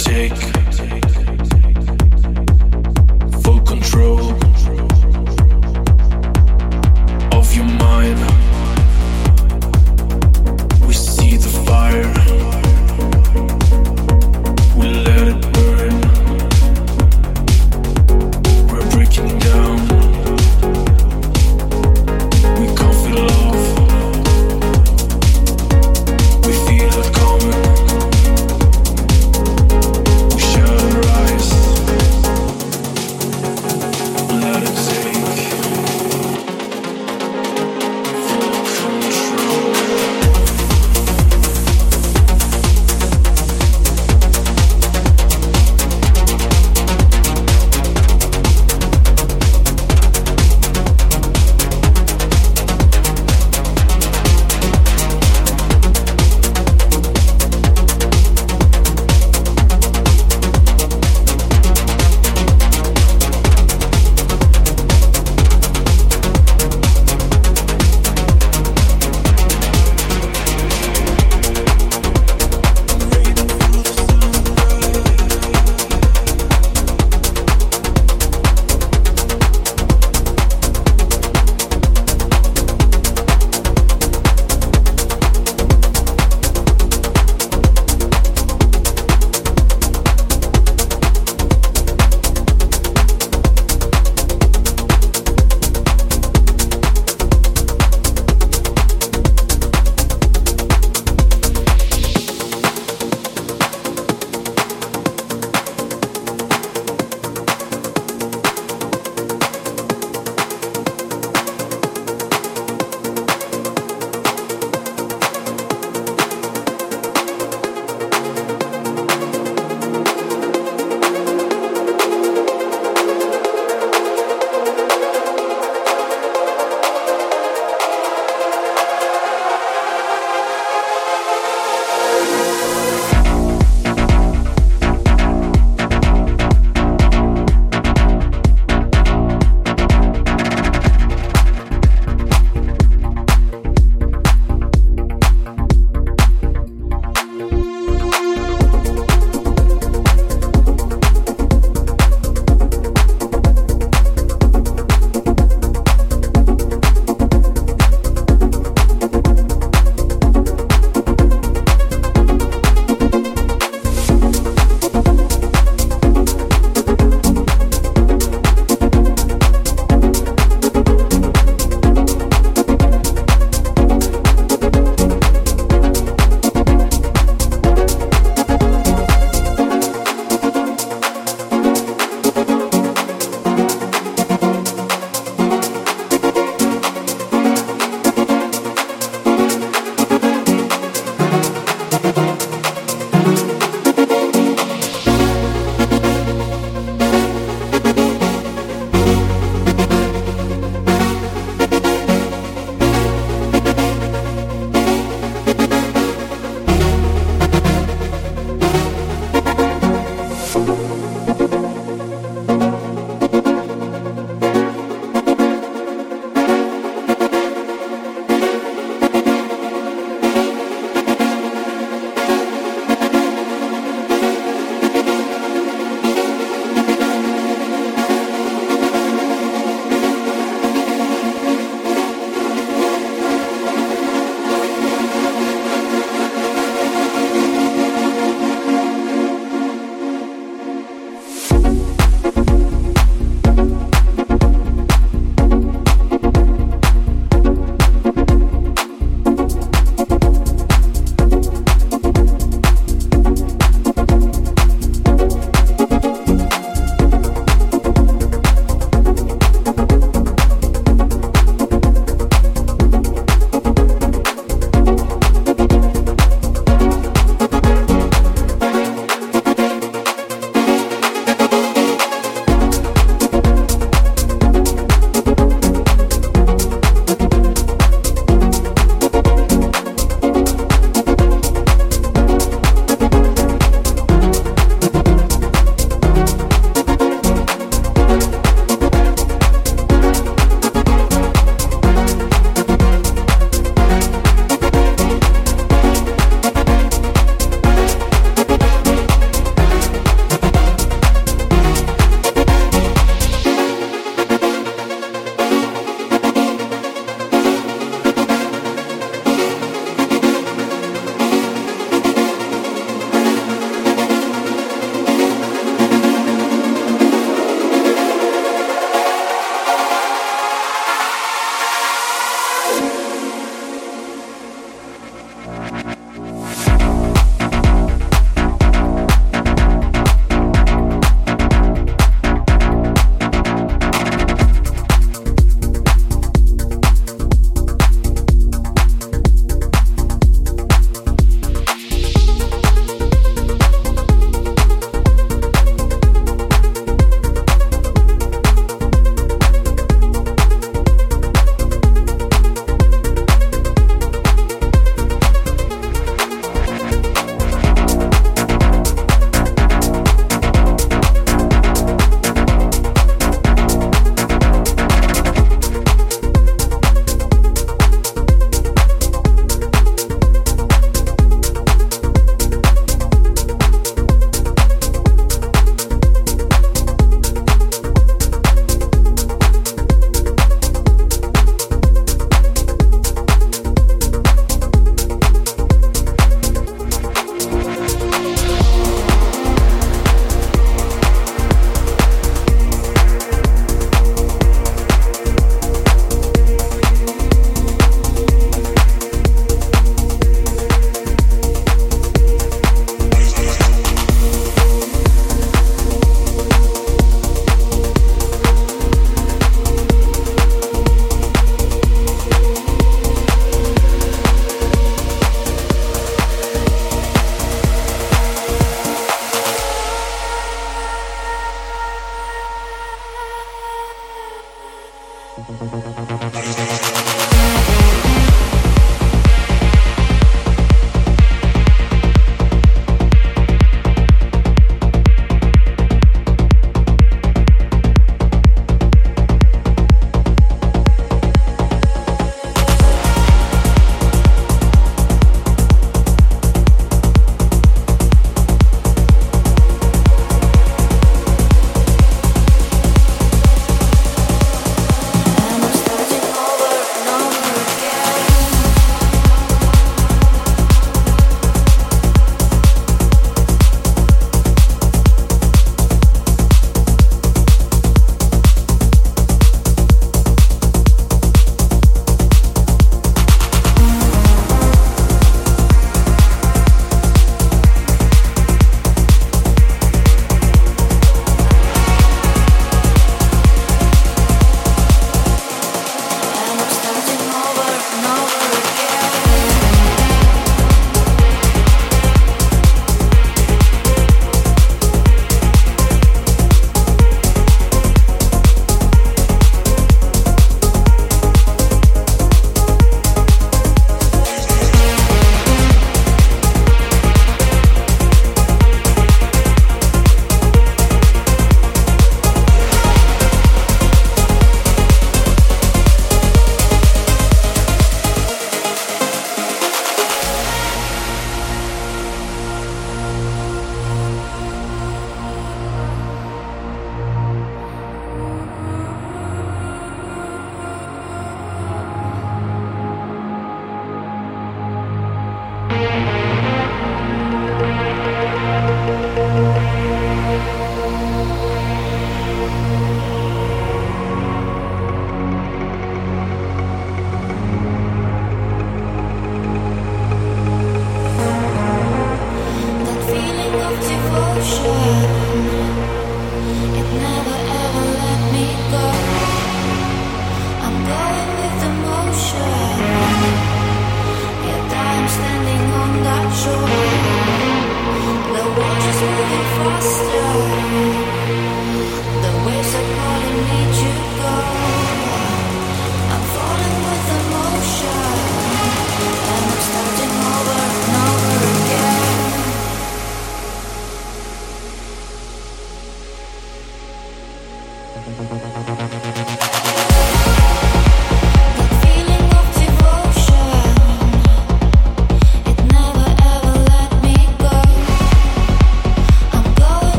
take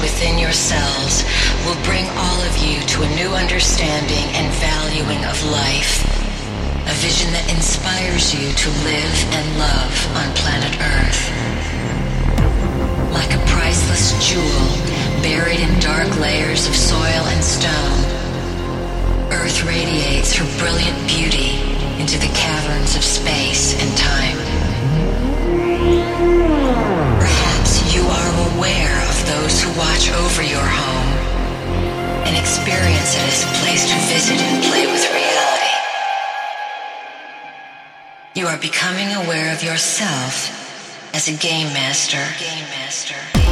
within yourselves will bring all of you to a new understanding and valuing of life. A vision that inspires you to live and love on planet Earth. Like a priceless jewel buried in dark layers of soil and stone, Earth radiates her brilliant beauty into the caverns of space and time. Watch over your home and experience it as a place to visit and play with reality. You are becoming aware of yourself as a game master. Game master.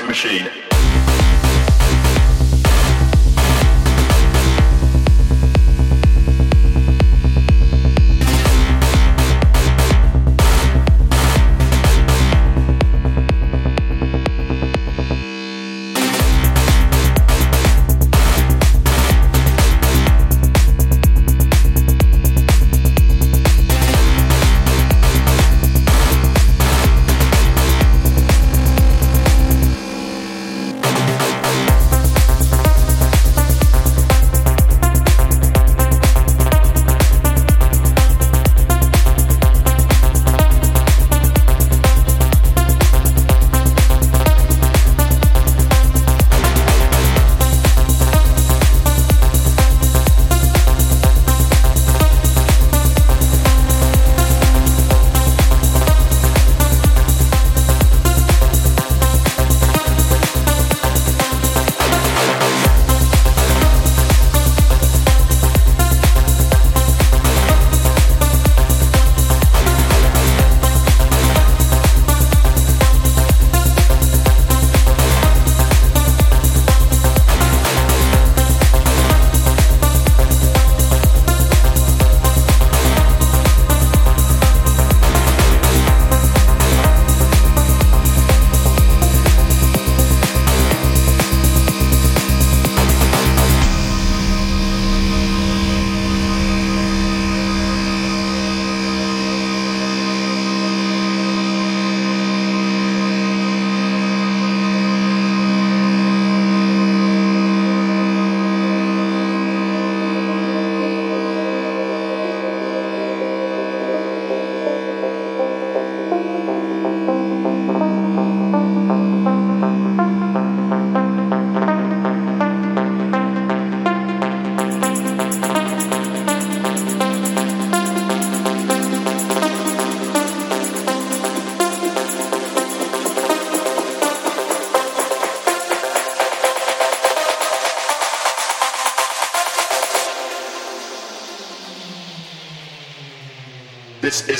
Machine.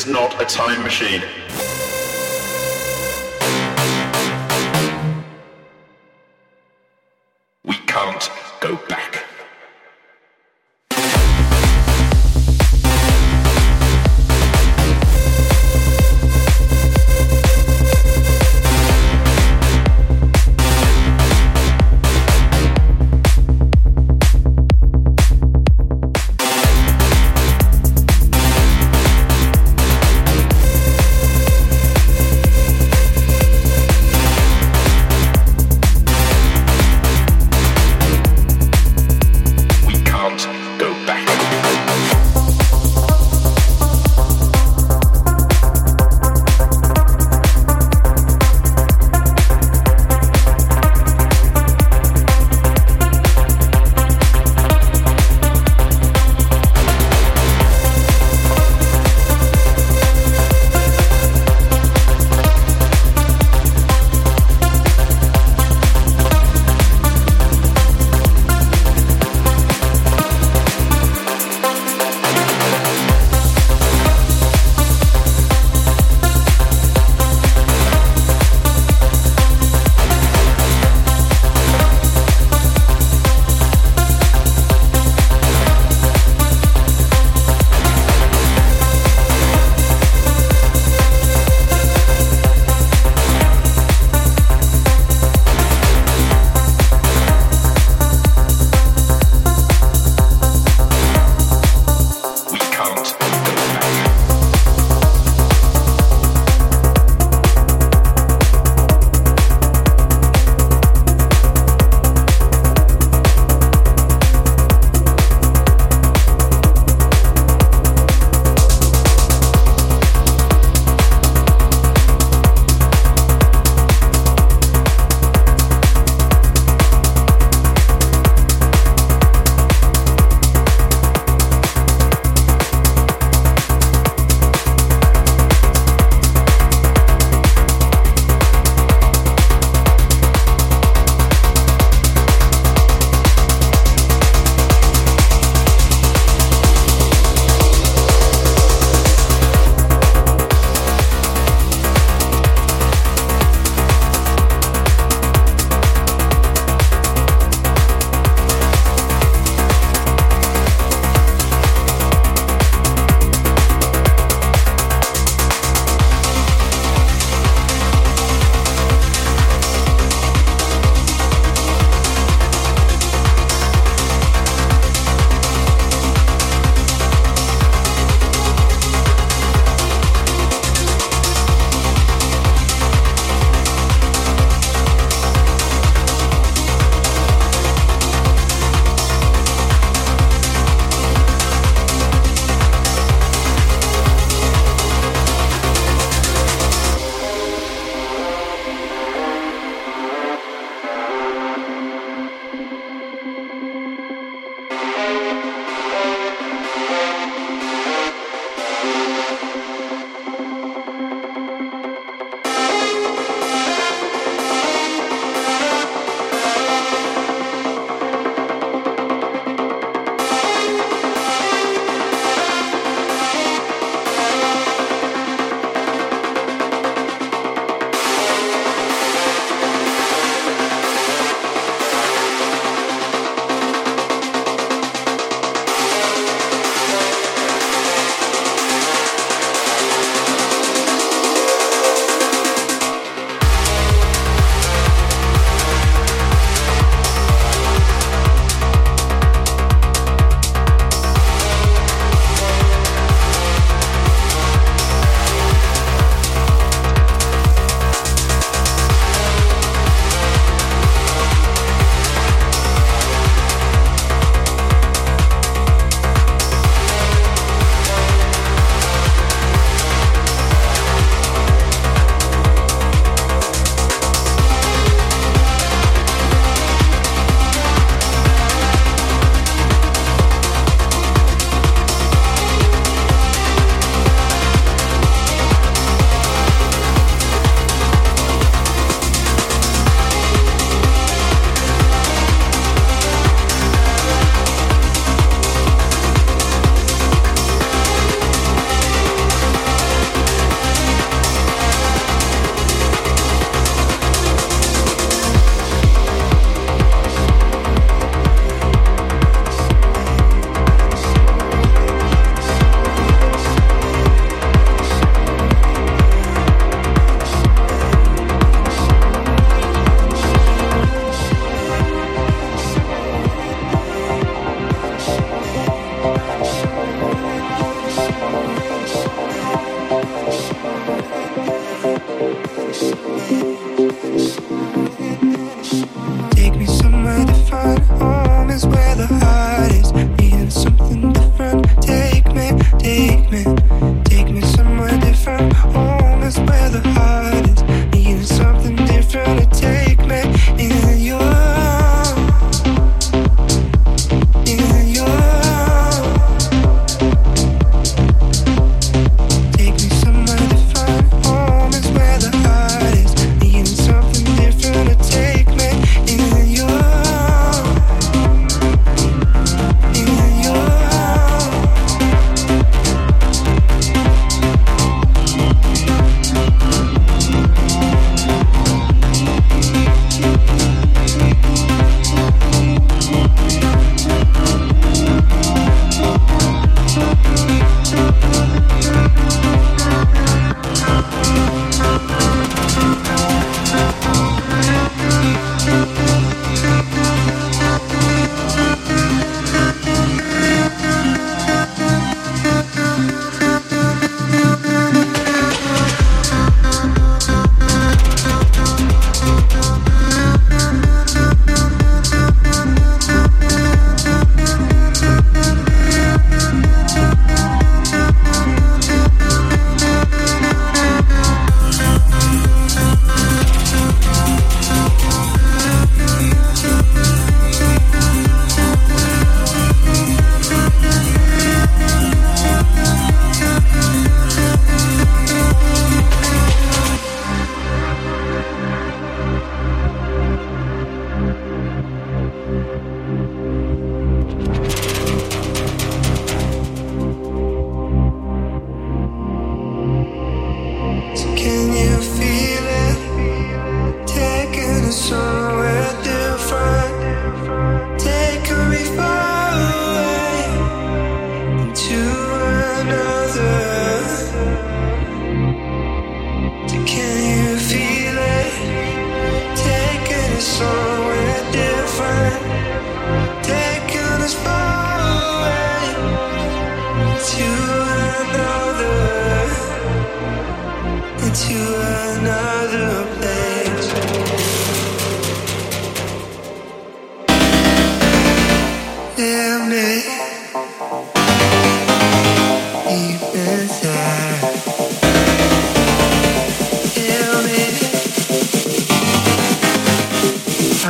Not a time machine.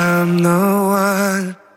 I'm the one.